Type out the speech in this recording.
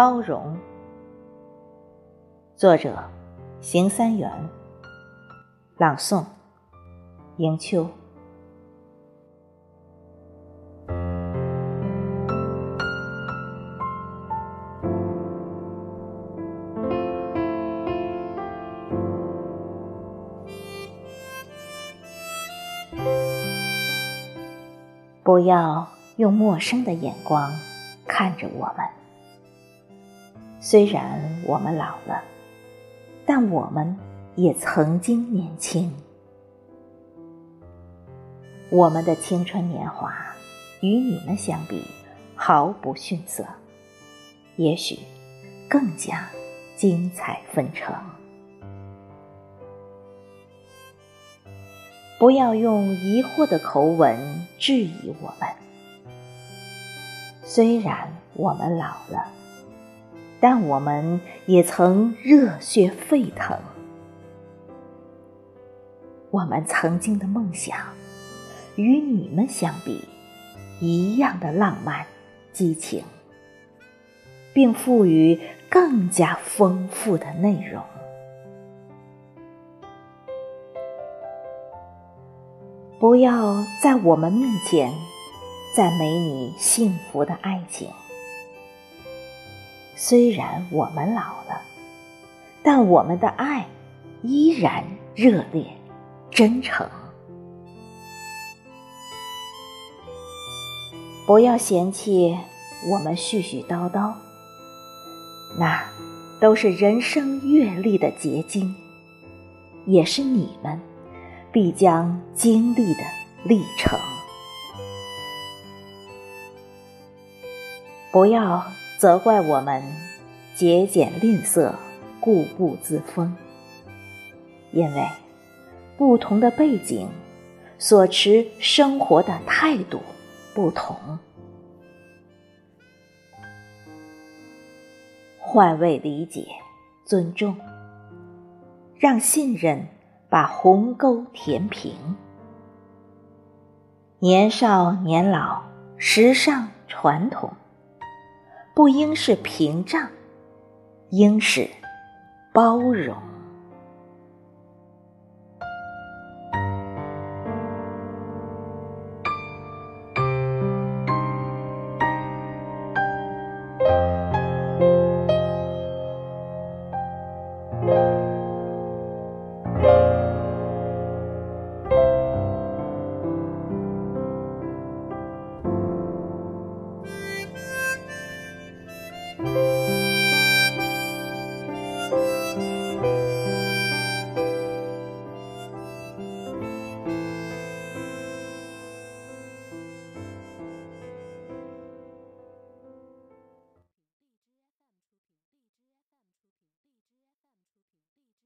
包容。作者：邢三元。朗诵：迎秋。不要用陌生的眼光看着我们。虽然我们老了，但我们也曾经年轻。我们的青春年华与你们相比毫不逊色，也许更加精彩纷呈。不要用疑惑的口吻质疑我们。虽然我们老了，但我们也曾热血沸腾。我们曾经的梦想，与你们相比，一样的浪漫、激情，并赋予更加丰富的内容。不要在我们面前赞美你幸福的爱情。虽然我们老了，但我们的爱依然热烈、真诚。不要嫌弃我们絮絮叨叨，那都是人生阅历的结晶，也是你们。必将经历的历程。不要责怪我们节俭吝啬、固步自封，因为不同的背景所持生活的态度不同。换位理解，尊重，让信任。把鸿沟填平。年少年老，时尚传统，不应是屏障，应是包容。